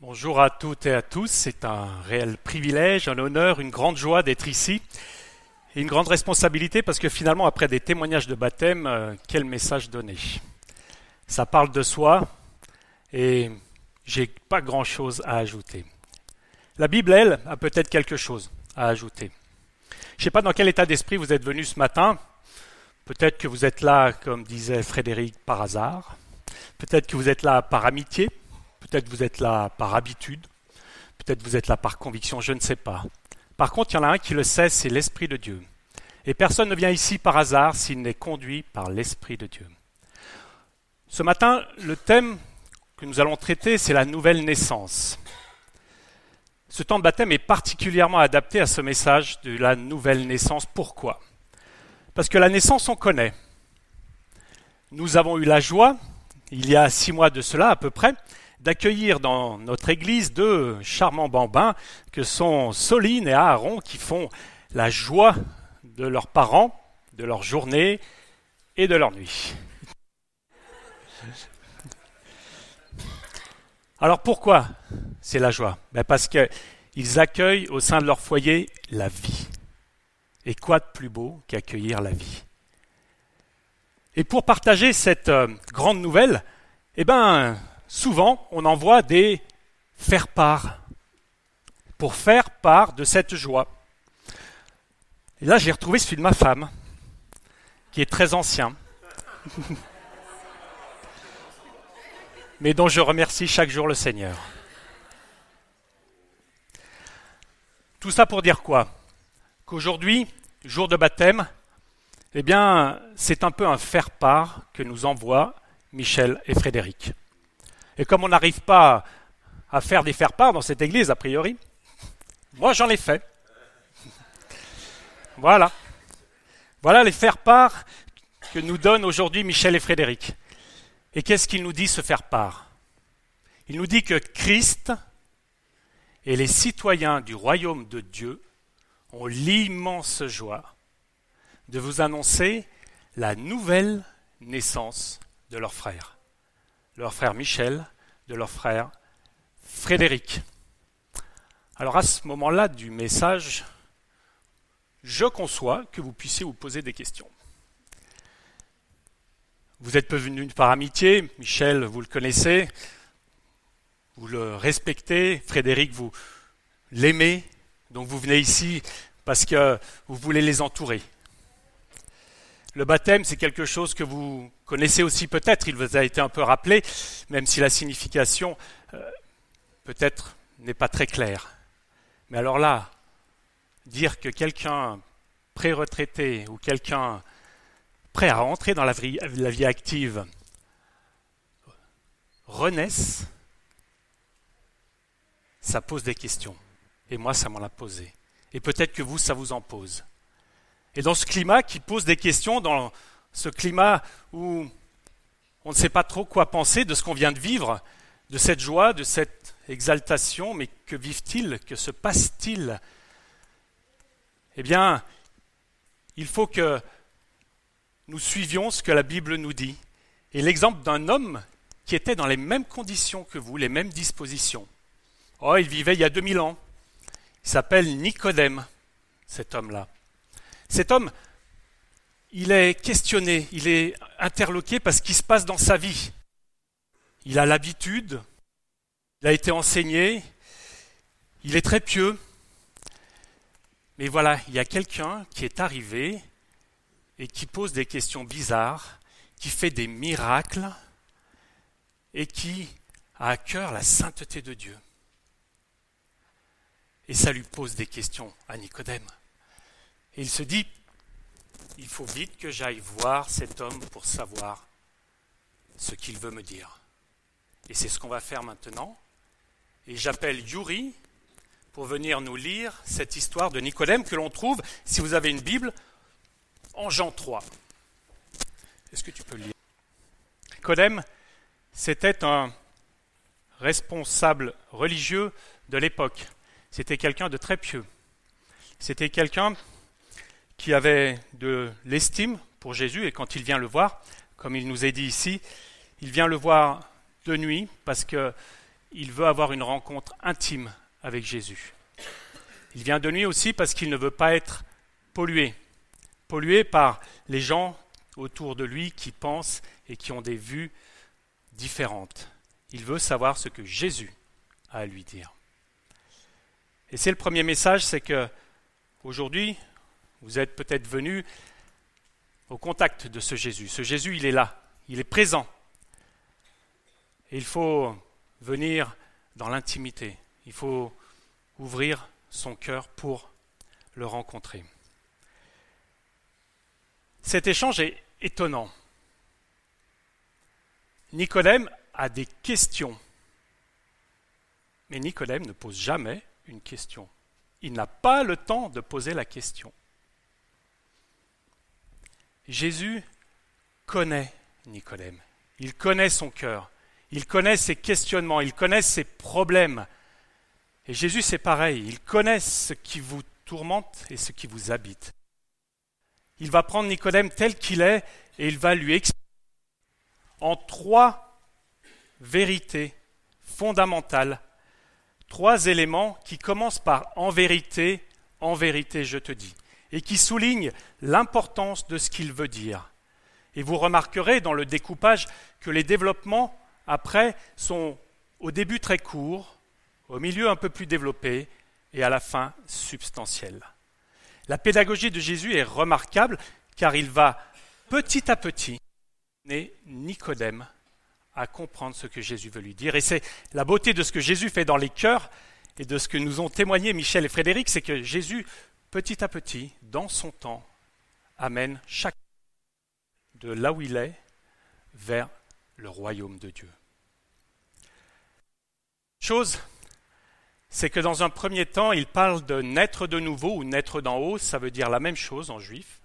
Bonjour à toutes et à tous. C'est un réel privilège, un honneur, une grande joie d'être ici. Et une grande responsabilité parce que finalement, après des témoignages de baptême, euh, quel message donner Ça parle de soi et j'ai pas grand chose à ajouter. La Bible, elle, a peut-être quelque chose à ajouter. Je ne sais pas dans quel état d'esprit vous êtes venu ce matin. Peut-être que vous êtes là, comme disait Frédéric, par hasard. Peut-être que vous êtes là par amitié. Peut-être vous êtes là par habitude, peut-être vous êtes là par conviction, je ne sais pas. Par contre, il y en a un qui le sait, c'est l'Esprit de Dieu. Et personne ne vient ici par hasard s'il n'est conduit par l'Esprit de Dieu. Ce matin, le thème que nous allons traiter, c'est la nouvelle naissance. Ce temps de baptême est particulièrement adapté à ce message de la nouvelle naissance. Pourquoi? Parce que la naissance, on connaît. Nous avons eu la joie, il y a six mois de cela à peu près, d'accueillir dans notre église deux charmants bambins que sont Soline et Aaron qui font la joie de leurs parents, de leur journée et de leur nuit. Alors pourquoi c'est la joie? Ben Parce qu'ils accueillent au sein de leur foyer la vie. Et quoi de plus beau qu'accueillir la vie? Et pour partager cette euh, grande nouvelle, eh ben, souvent, on envoie des faire-part pour faire part de cette joie. Et là, j'ai retrouvé celui de ma femme, qui est très ancien, mais dont je remercie chaque jour le Seigneur. Tout ça pour dire quoi? Qu'aujourd'hui, jour de baptême, eh bien, c'est un peu un faire-part que nous envoient Michel et Frédéric. Et comme on n'arrive pas à faire des faire-part dans cette église, a priori, moi j'en ai fait. Voilà. Voilà les faire-part que nous donnent aujourd'hui Michel et Frédéric. Et qu'est-ce qu'il nous dit ce faire-part? Il nous dit que Christ et les citoyens du royaume de Dieu ont l'immense joie de vous annoncer la nouvelle naissance de leur frère de leur frère Michel, de leur frère Frédéric. Alors à ce moment-là du message, je conçois que vous puissiez vous poser des questions. Vous êtes venu par amitié, Michel, vous le connaissez, vous le respectez, Frédéric, vous l'aimez, donc vous venez ici parce que vous voulez les entourer. Le baptême, c'est quelque chose que vous connaissez aussi peut-être, il vous a été un peu rappelé, même si la signification euh, peut-être n'est pas très claire. Mais alors là, dire que quelqu'un pré-retraité ou quelqu'un prêt à rentrer dans la vie, la vie active renaisse, ça pose des questions. Et moi, ça m'en a posé. Et peut-être que vous, ça vous en pose. Et dans ce climat qui pose des questions, dans ce climat où on ne sait pas trop quoi penser de ce qu'on vient de vivre, de cette joie, de cette exaltation, mais que vivent-ils Que se passe-t-il? Eh bien, il faut que nous suivions ce que la Bible nous dit. Et l'exemple d'un homme qui était dans les mêmes conditions que vous, les mêmes dispositions. Oh, il vivait il y a 2000 ans. Il s'appelle Nicodème, cet homme-là. Cet homme, il est questionné, il est interloqué parce qu'il se passe dans sa vie. Il a l'habitude, il a été enseigné, il est très pieux. Mais voilà, il y a quelqu'un qui est arrivé et qui pose des questions bizarres, qui fait des miracles et qui a à cœur la sainteté de Dieu. Et ça lui pose des questions à Nicodème. Il se dit, il faut vite que j'aille voir cet homme pour savoir ce qu'il veut me dire. Et c'est ce qu'on va faire maintenant. Et j'appelle Yuri pour venir nous lire cette histoire de Nicodème que l'on trouve, si vous avez une Bible, en Jean 3. Est-ce que tu peux lire? Nicodème, c'était un responsable religieux de l'époque. C'était quelqu'un de très pieux. C'était quelqu'un qui avait de l'estime pour Jésus et quand il vient le voir, comme il nous est dit ici, il vient le voir de nuit parce que il veut avoir une rencontre intime avec Jésus. Il vient de nuit aussi parce qu'il ne veut pas être pollué, pollué par les gens autour de lui qui pensent et qui ont des vues différentes. Il veut savoir ce que Jésus a à lui dire. Et c'est le premier message, c'est que aujourd'hui, vous êtes peut-être venu au contact de ce Jésus. Ce Jésus, il est là, il est présent. Il faut venir dans l'intimité. Il faut ouvrir son cœur pour le rencontrer. Cet échange est étonnant. Nicodème a des questions. Mais Nicodème ne pose jamais une question. Il n'a pas le temps de poser la question. Jésus connaît Nicodème. Il connaît son cœur. Il connaît ses questionnements. Il connaît ses problèmes. Et Jésus, c'est pareil. Il connaît ce qui vous tourmente et ce qui vous habite. Il va prendre Nicodème tel qu'il est et il va lui expliquer en trois vérités fondamentales, trois éléments qui commencent par en vérité, en vérité je te dis, et qui soulignent l'importance de ce qu'il veut dire. Et vous remarquerez dans le découpage que les développements après sont au début très courts, au milieu un peu plus développés et à la fin substantiels. La pédagogie de Jésus est remarquable car il va petit à petit amener Nicodème à comprendre ce que Jésus veut lui dire. Et c'est la beauté de ce que Jésus fait dans les cœurs et de ce que nous ont témoigné Michel et Frédéric, c'est que Jésus, petit à petit, dans son temps, amène chaque de là où il est vers le royaume de Dieu. Chose, c'est que dans un premier temps, il parle de naître de nouveau ou naître d'en haut, ça veut dire la même chose en juif,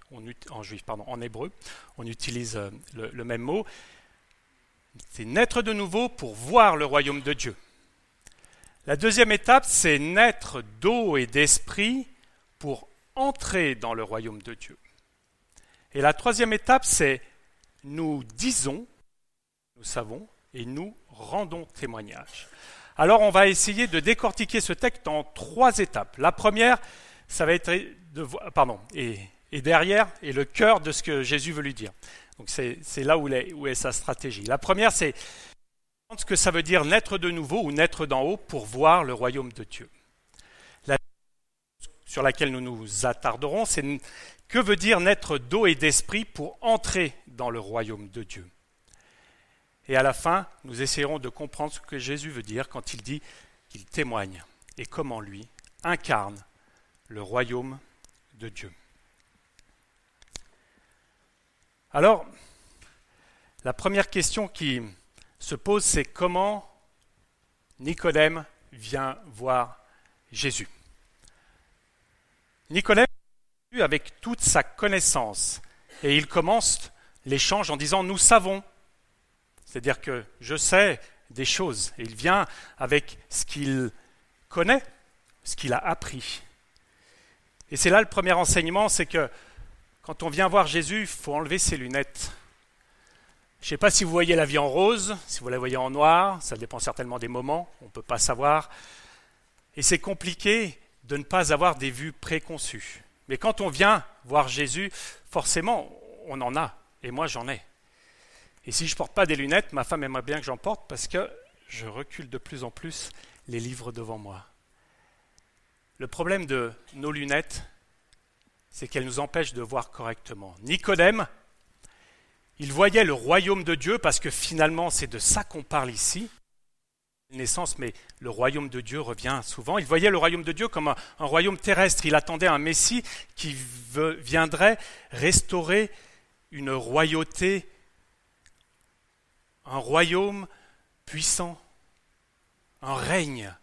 en, juif, pardon, en hébreu, on utilise euh, le, même mot. C'est naître de nouveau pour voir le royaume de Dieu. La deuxième étape, c'est naître d'eau et d'esprit pour entrer dans le royaume de Dieu. Et la troisième étape, c'est nous disons, nous savons, et nous rendons témoignage. Alors on va essayer de décortiquer ce texte en trois étapes. La première, ça va être de pardon, et, derrière, et le cœur de ce que Jésus veut lui dire. Donc c'est là où est, où est, sa stratégie. La première, c'est ce que ça veut dire naître de nouveau ou naître d'en haut pour voir le royaume de Dieu. Sur laquelle nous nous attarderons, c'est que veut dire naître d'eau et d'esprit pour entrer dans le royaume de Dieu. Et à la fin, nous essayerons de comprendre ce que Jésus veut dire quand il dit qu'il témoigne et comment lui incarne le royaume de Dieu. Alors, la première question qui se pose, c'est comment Nicodème vient voir Jésus. Nicodème avec toute sa connaissance et il commence l'échange en disant nous savons c'est-à-dire que je sais des choses. Et il vient avec ce qu'il connaît, ce qu'il a appris. Et c'est là le premier enseignement, c'est que quand on vient voir Jésus, il faut enlever ses lunettes. Je ne sais pas si vous voyez la vie en rose, si vous la voyez en noir, ça dépend certainement des moments, on ne peut pas savoir. Et c'est compliqué de ne pas avoir des vues préconçues. Mais quand on vient voir Jésus, forcément, on en a, et moi j'en ai. Et si je ne porte pas des lunettes, ma femme aimerait bien que j'en porte parce que je recule de plus en plus les livres devant moi. Le problème de nos lunettes, c'est qu'elles nous empêchent de voir correctement. Nicodème, il voyait le royaume de Dieu parce que finalement c'est de ça qu'on parle ici. Naissance, mais le royaume de Dieu revient souvent. Il voyait le royaume de Dieu comme un, un royaume terrestre. Il attendait un Messie qui viendrait restaurer une royauté un royaume puissant, un règne.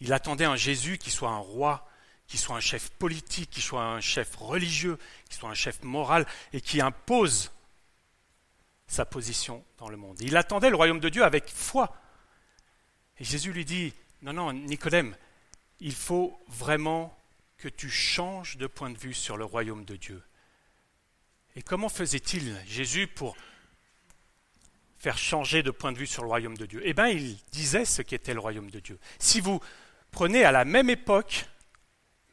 Il attendait un Jésus qui soit un roi, qui soit un chef politique, qui soit un chef religieux, qui soit un chef moral et qui impose sa position dans le monde. Il attendait le royaume de Dieu avec foi. Et Jésus lui dit, non, non, Nicodème, il faut vraiment que tu changes de point de vue sur le royaume de Dieu. Et comment faisait-il Jésus pour faire changer de point de vue sur le royaume de Dieu? Eh bien, il disait ce qu'était le royaume de Dieu. Si vous prenez à la même époque,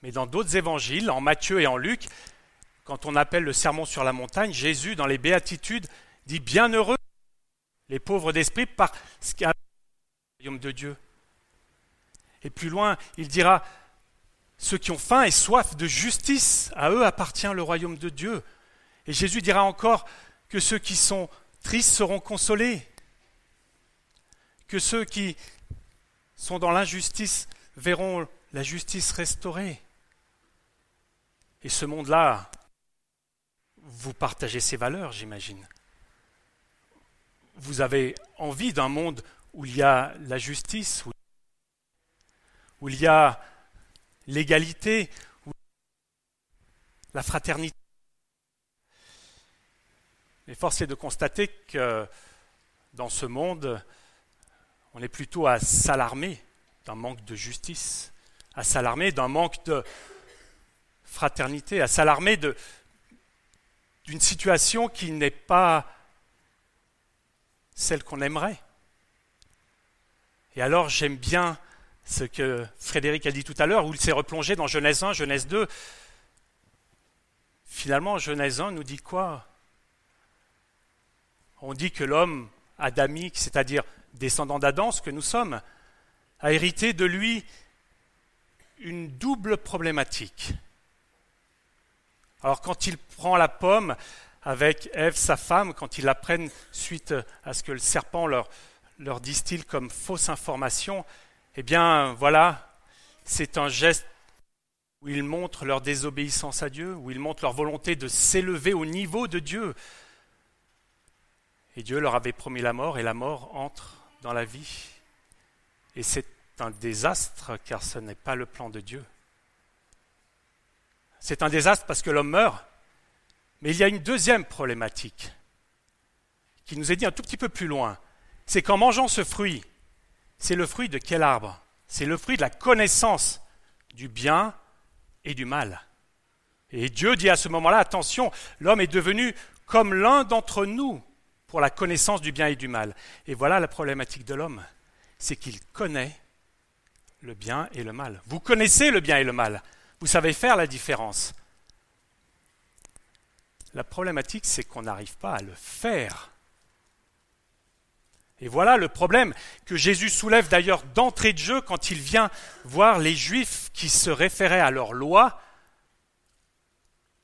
mais dans d'autres évangiles, en Matthieu et en Luc, quand on appelle le sermon sur la montagne, Jésus, dans les béatitudes, dit Bienheureux les pauvres d'esprit parce le Et plus loin, il dira Ceux qui ont faim et soif de justice, à eux appartient le royaume de Dieu. Et Jésus dira encore que ceux qui sont tristes seront consolés, que ceux qui sont dans l'injustice verront la justice restaurée. Et ce monde-là, vous partagez ces valeurs, j'imagine. Vous avez envie d'un monde où il y a la justice, où il y a l'égalité, la fraternité. Mais force est de constater que dans ce monde, on est plutôt à s'alarmer d'un manque de justice, à s'alarmer d'un manque de fraternité, à s'alarmer d'une situation qui n'est pas celle qu'on aimerait. Et alors j'aime bien ce que Frédéric a dit tout à l'heure, où il s'est replongé dans Genèse 1, Genèse 2. Finalement, Genèse 1 nous dit quoi? On dit que l'homme adamique, c'est-à-dire descendant d'Adam, ce que nous sommes, a hérité de lui une double problématique. Alors quand il prend la pomme avec Ève, sa femme, quand ils la prennent suite à ce que le serpent leur, leur distille comme fausse information, eh bien, voilà, c'est un geste où ils montrent leur désobéissance à Dieu, où ils montrent leur volonté de s'élever au niveau de Dieu. Et Dieu leur avait promis la mort, et la mort entre dans la vie. Et c'est un désastre, car ce n'est pas le plan de Dieu. C'est un désastre parce que l'homme meurt. Mais il y a une deuxième problématique qui nous est dit un tout petit peu plus loin. C'est qu'en mangeant ce fruit, c'est le fruit de quel arbre? C'est le fruit de la connaissance du bien et du mal. Et Dieu dit à ce moment-là, attention, l'homme est devenu comme l'un d'entre nous pour la connaissance du bien et du mal. Et voilà la problématique de l'homme, c'est qu'il connaît le bien et le mal. Vous connaissez le bien et le mal, vous savez faire la différence. La problématique, c'est qu'on n'arrive pas à le faire. Et voilà le problème que Jésus soulève d'ailleurs d'entrée de jeu quand il vient voir les Juifs qui se référaient à leur loi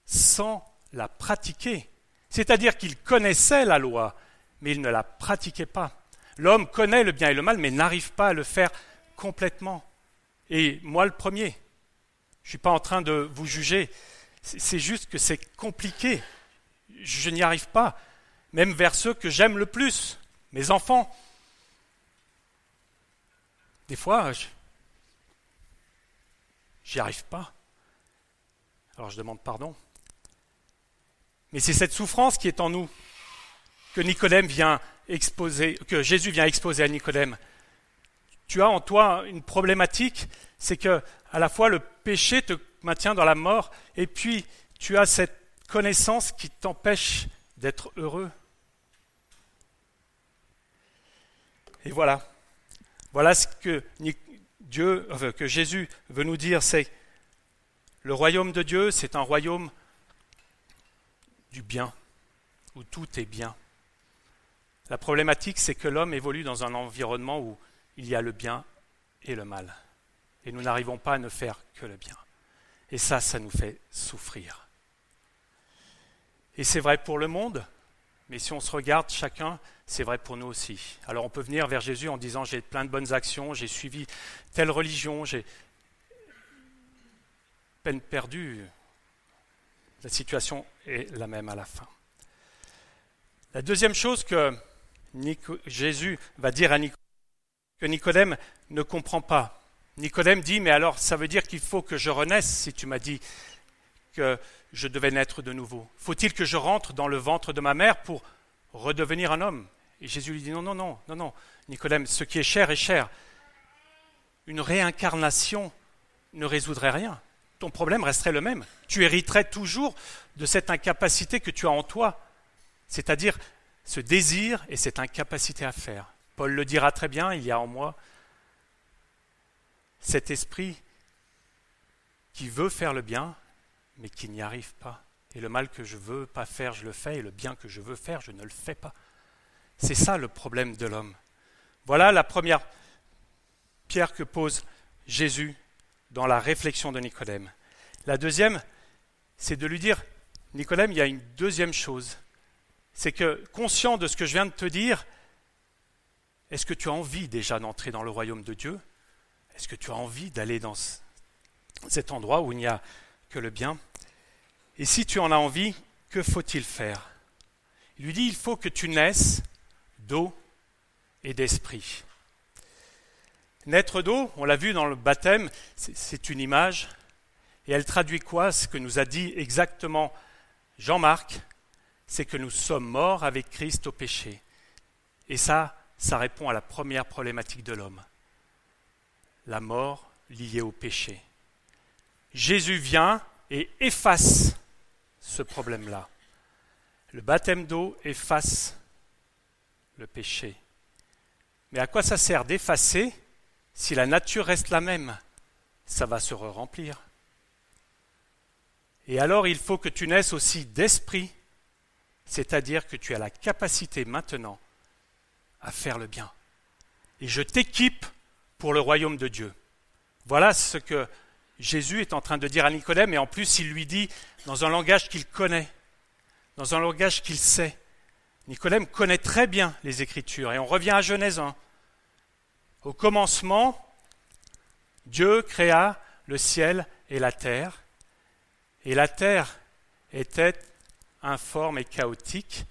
sans la pratiquer. C'est-à-dire qu'ils connaissaient la loi, mais ils ne la pratiquaient pas. L'homme connaît le bien et le mal, mais n'arrive pas à le faire complètement. Et moi le premier, je ne suis pas en train de vous juger, c'est juste que c'est compliqué. Je n'y arrive pas, même vers ceux que j'aime le plus mes enfants. Des fois, j'y arrive pas. Alors je demande pardon. Mais c'est cette souffrance qui est en nous que Nicodème vient exposer, que Jésus vient exposer à Nicodème. Tu as en toi une problématique, c'est que à la fois le péché te maintient dans la mort, et puis tu as cette connaissance qui t'empêche d'être heureux. Et voilà. Voilà ce que Dieu, que Jésus veut nous dire, c'est le royaume de Dieu, c'est un royaume du bien, où tout est bien. La problématique, c'est que l'homme évolue dans un environnement où il y a le bien et le mal. Et nous n'arrivons pas à ne faire que le bien. Et ça, ça nous fait souffrir. Et c'est vrai pour le monde, mais si on se regarde chacun, c'est vrai pour nous aussi. Alors on peut venir vers Jésus en disant j'ai plein de bonnes actions, j'ai suivi telle religion, j'ai peine perdue. La situation est la même à la fin. La deuxième chose que Jésus va dire à Nicodème, que Nicodème ne comprend pas. Nicodème dit, mais alors ça veut dire qu'il faut que je renaisse si tu m'as dit que je devais naître de nouveau Faut-il que je rentre dans le ventre de ma mère pour redevenir un homme? Et Jésus lui dit non, non, non, non, non. Nicodème, ce qui est cher est cher. Une réincarnation ne résoudrait rien. Ton problème resterait le même. Tu hériterais toujours de cette incapacité que tu as en toi, c'est-à-dire ce désir et cette incapacité à faire. Paul le dira très bien, il y a en moi cet esprit qui veut faire le bien, mais qui n'y arrive pas. Et le mal que je veux pas faire, je le fais, et le bien que je veux faire, je ne le fais pas. C'est ça le problème de l'homme. Voilà la première pierre que pose Jésus dans la réflexion de Nicodème. La deuxième, c'est de lui dire, Nicodème, il y a une deuxième chose. C'est que, conscient de ce que je viens de te dire, est-ce que tu as envie déjà d'entrer dans le royaume de Dieu? Est-ce que tu as envie d'aller dans cet endroit où il n'y a le bien Et si tu en as envie, que faut-il faire? Il lui dit, il faut que tu naisses d'eau et d'esprit. Naître d'eau, on l'a vu dans le baptême, c'est une image, et elle traduit quoi? Ce que nous a dit exactement Jean-Marc, c'est que nous sommes morts avec Christ au péché. Et ça, ça répond à la première problématique de l'homme, la mort liée au péché. Jésus vient et efface ce problème-là. Le baptême d'eau efface le péché. Mais à quoi ça sert d'effacer si la nature reste la même? Ça va se remplir. Et alors il faut que tu naisses aussi d'esprit, c'est-à-dire que tu as la capacité maintenant à faire le bien. Et je t'équipe pour le royaume de Dieu. Voilà ce que Jésus est en train de dire à Nicodème, et en plus il lui dit dans un langage qu'il connaît, dans un langage qu'il sait. Nicodème connaît très bien les Écritures, et on revient à Genèse 1. Au commencement, Dieu créa le ciel et la terre, et la terre était informe et chaotique,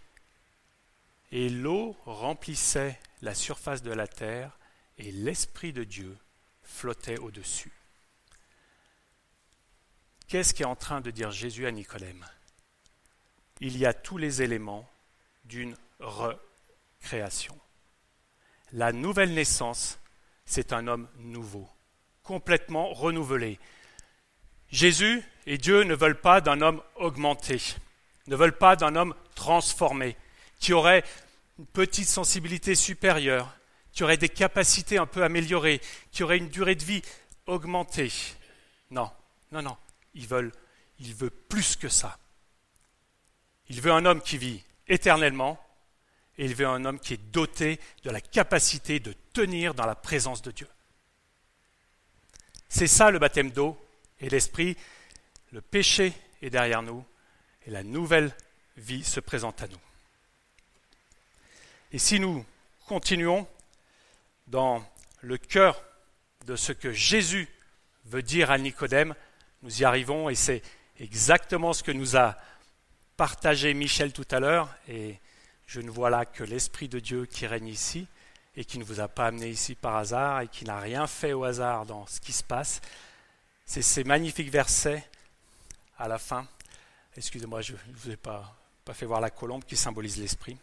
et l'eau remplissait la surface de la terre, et l'Esprit de Dieu flottait au-dessus. Qu'est-ce qu'est en train de dire Jésus à Nicodème? Il y a tous les éléments d'une recréation. La nouvelle naissance, c'est un homme nouveau, complètement renouvelé. Jésus et Dieu ne veulent pas d'un homme augmenté, ne veulent pas d'un homme transformé, qui aurait une petite sensibilité supérieure, qui aurait des capacités un peu améliorées, qui aurait une durée de vie augmentée. Non, non, non. Il veut, plus que ça. Il veut un homme qui vit éternellement et il veut un homme qui est doté de la capacité de tenir dans la présence de Dieu. C'est ça le baptême d'eau et l'esprit. Le péché est derrière nous et la nouvelle vie se présente à nous. Et si nous continuons dans le cœur de ce que Jésus veut dire à Nicodème, nous y arrivons et c'est exactement ce que nous a partagé Michel tout à l'heure et je ne vois là que l'Esprit de Dieu qui règne ici et qui ne vous a pas amené ici par hasard et qui n'a rien fait au hasard dans ce qui se passe. C'est ces magnifiques versets à la fin. Excusez-moi, je ne vous ai pas, pas fait voir la colombe qui symbolise l'Esprit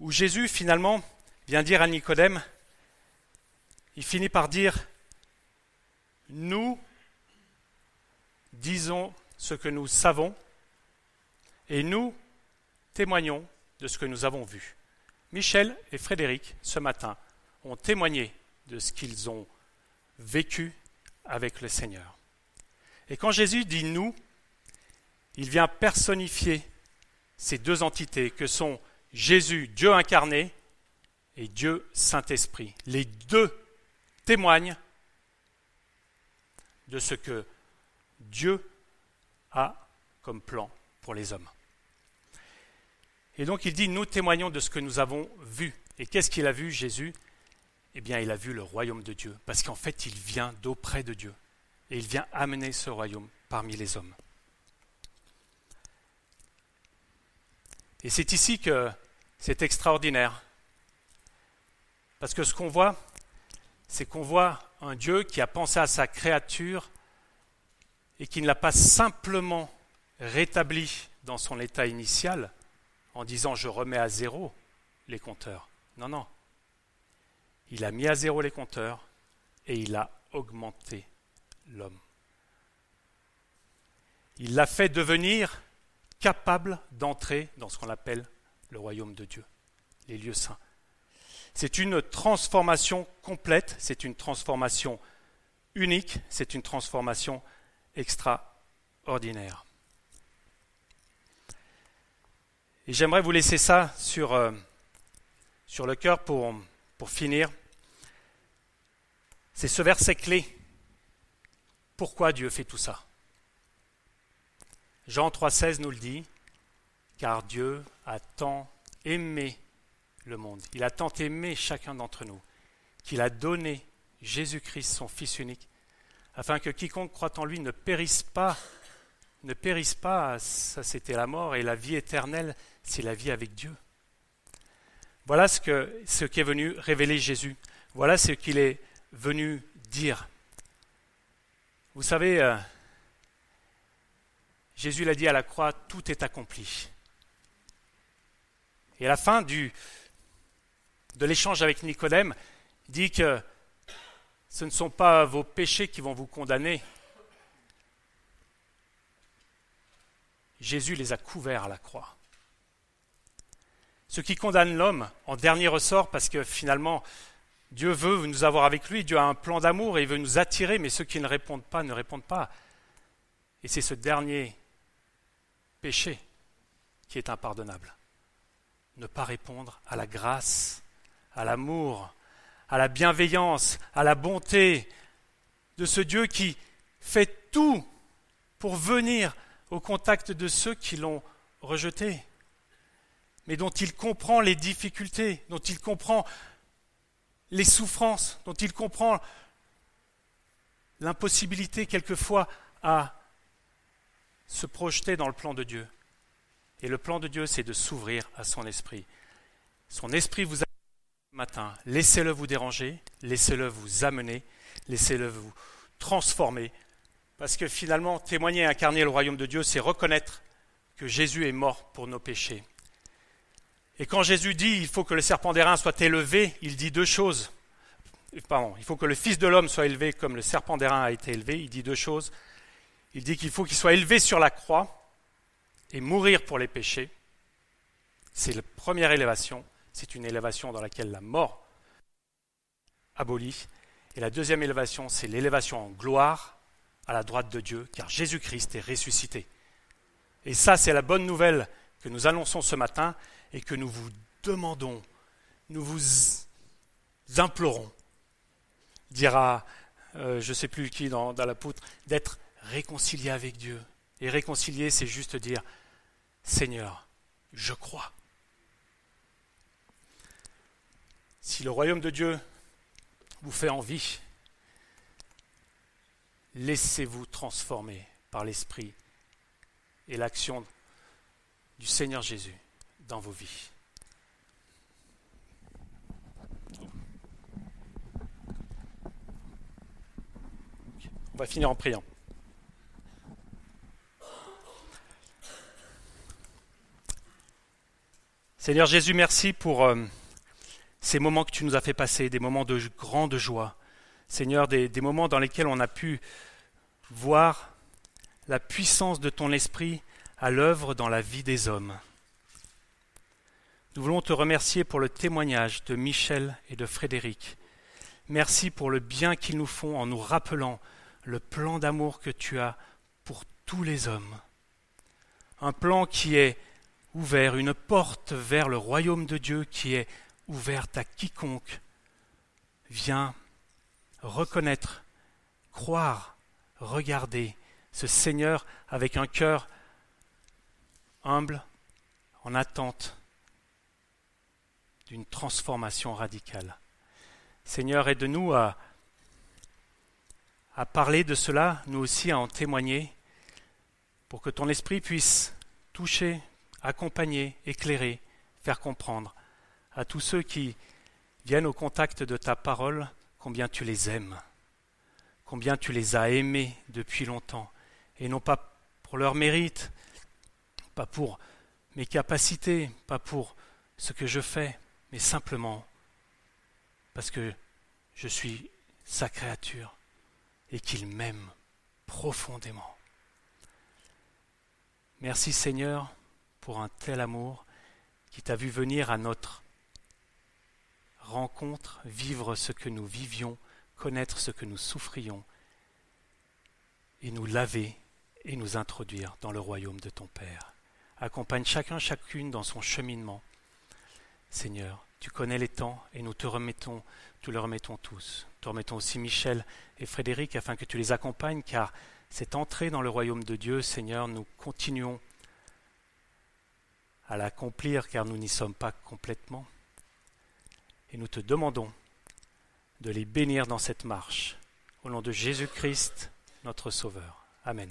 où Jésus finalement vient dire à Nicodème, il finit par dire, nous disons ce que nous savons et nous témoignons de ce que nous avons vu. Michel et Frédéric, ce matin, ont témoigné de ce qu'ils ont vécu avec le Seigneur. Et quand Jésus dit nous, il vient personnifier ces deux entités que sont Jésus, Dieu incarné, et Dieu Saint-Esprit. Les deux témoignent de ce que Dieu a comme plan pour les hommes. Et donc il dit, nous témoignons de ce que nous avons vu. Et qu'est-ce qu'il a vu, Jésus? Eh bien, il a vu le royaume de Dieu, parce qu'en fait, il vient d'auprès de Dieu. Et il vient amener ce royaume parmi les hommes. Et c'est ici que c'est extraordinaire. Parce que ce qu'on voit, c'est qu'on voit un Dieu qui a pensé à sa créature et qui ne l'a pas simplement rétabli dans son état initial en disant je remets à zéro les compteurs. Non, non. Il a mis à zéro les compteurs et il a augmenté l'homme. Il l'a fait devenir capables d'entrer dans ce qu'on appelle le royaume de Dieu, les lieux saints. C'est une transformation complète, c'est une transformation unique, c'est une transformation extraordinaire. Et j'aimerais vous laisser ça sur, euh, le cœur pour, pour finir. C'est ce verset clé. Pourquoi Dieu fait tout ça? Jean 3,16 nous le dit, car Dieu a tant aimé le monde, il a tant aimé chacun d'entre nous, qu'il a donné Jésus-Christ, son Fils unique, afin que quiconque croit en lui ne périsse pas, ne périsse pas, ça c'était la mort, et la vie éternelle, c'est la vie avec Dieu. Voilà ce, que, ce qui est venu révéler Jésus. Voilà ce qu'il est venu dire. Vous savez, euh, Jésus l'a dit à la croix, tout est accompli. Et à la fin du, de l'échange avec Nicodème, dit que ce ne sont pas vos péchés qui vont vous condamner. Jésus les a couverts à la croix. Ce qui condamne l'homme en dernier ressort, parce que finalement, Dieu veut nous avoir avec lui, Dieu a un plan d'amour et il veut nous attirer, mais ceux qui ne répondent pas ne répondent pas. Et c'est ce dernier péché qui est impardonnable. Ne pas répondre à la grâce, à l'amour, à la bienveillance, à la bonté de ce Dieu qui fait tout pour venir au contact de ceux qui l'ont rejeté mais dont il comprend les difficultés, dont il comprend les souffrances, dont il comprend l'impossibilité quelquefois à se projeter dans le plan de Dieu. Et le plan de Dieu, c'est de s'ouvrir à son esprit. Son esprit vous a matin. Laissez-le vous déranger, laissez-le vous amener, laissez-le vous transformer. Parce que finalement, témoigner et incarner le royaume de Dieu, c'est reconnaître que Jésus est mort pour nos péchés et quand Jésus dit il faut que le serpent d'airain soit élevé, il dit deux choses. Pardon, il faut que le Fils de l'homme soit élevé comme le serpent d'airain a été élevé. Il dit deux choses. Il dit qu'il faut qu'il soit élevé sur la croix et mourir pour les péchés. C'est la première élévation. C'est une élévation dans laquelle la mort abolie. Et la deuxième élévation, c'est l'élévation en gloire à la droite de Dieu, car Jésus-Christ est ressuscité. Et ça, c'est la bonne nouvelle que nous annonçons ce matin et que nous vous demandons, nous vous implorons, dira euh, je ne sais plus qui dans, dans la poutre, d'être réconcilié avec Dieu. Et réconcilier, c'est juste dire Seigneur, je crois. Si le royaume de Dieu vous fait envie, laissez-vous transformer par l'Esprit et l'action du Seigneur Jésus dans vos vies. On va finir en priant. Seigneur Jésus, merci pour euh, ces moments que tu nous as fait passer, des moments de grande joie. Seigneur, des, moments dans lesquels on a pu voir la puissance de ton esprit à l'œuvre dans la vie des hommes. Nous voulons te remercier pour le témoignage de Michel et de Frédéric. Merci pour le bien qu'ils nous font en nous rappelant le plan d'amour que tu as pour tous les hommes. Un plan qui est ouvert, une porte vers le royaume de Dieu qui est ouverte à quiconque vient reconnaître, croire, regarder ce Seigneur avec un cœur humble, en attente d'une transformation radicale. Seigneur, aide-nous à, à parler de cela, nous aussi à en témoigner, pour que ton esprit puisse toucher, accompagner, éclairer, faire comprendre à tous ceux qui viennent au contact de ta parole combien tu les aimes, combien tu les as aimés depuis longtemps, et non pas pour leur mérite, pas pour mes capacités, pas pour ce que je fais, mais simplement parce que je suis sa créature et qu'il m'aime profondément. Merci Seigneur pour un tel amour qui t'a vu venir à notre rencontre, vivre ce que nous vivions, connaître ce que nous souffrions, et nous laver et nous introduire dans le royaume de ton Père. Accompagne chacun, chacune dans son cheminement. Seigneur, tu connais les temps et nous te remettons, tu le remettons tous. Te remettons aussi Michel et Frédéric afin que tu les accompagnes, car cette entrée dans le royaume de Dieu, Seigneur, nous continuons à l'accomplir car nous n'y sommes pas complètement. Et nous te demandons de les bénir dans cette marche. Au nom de Jésus-Christ, notre Sauveur. Amen.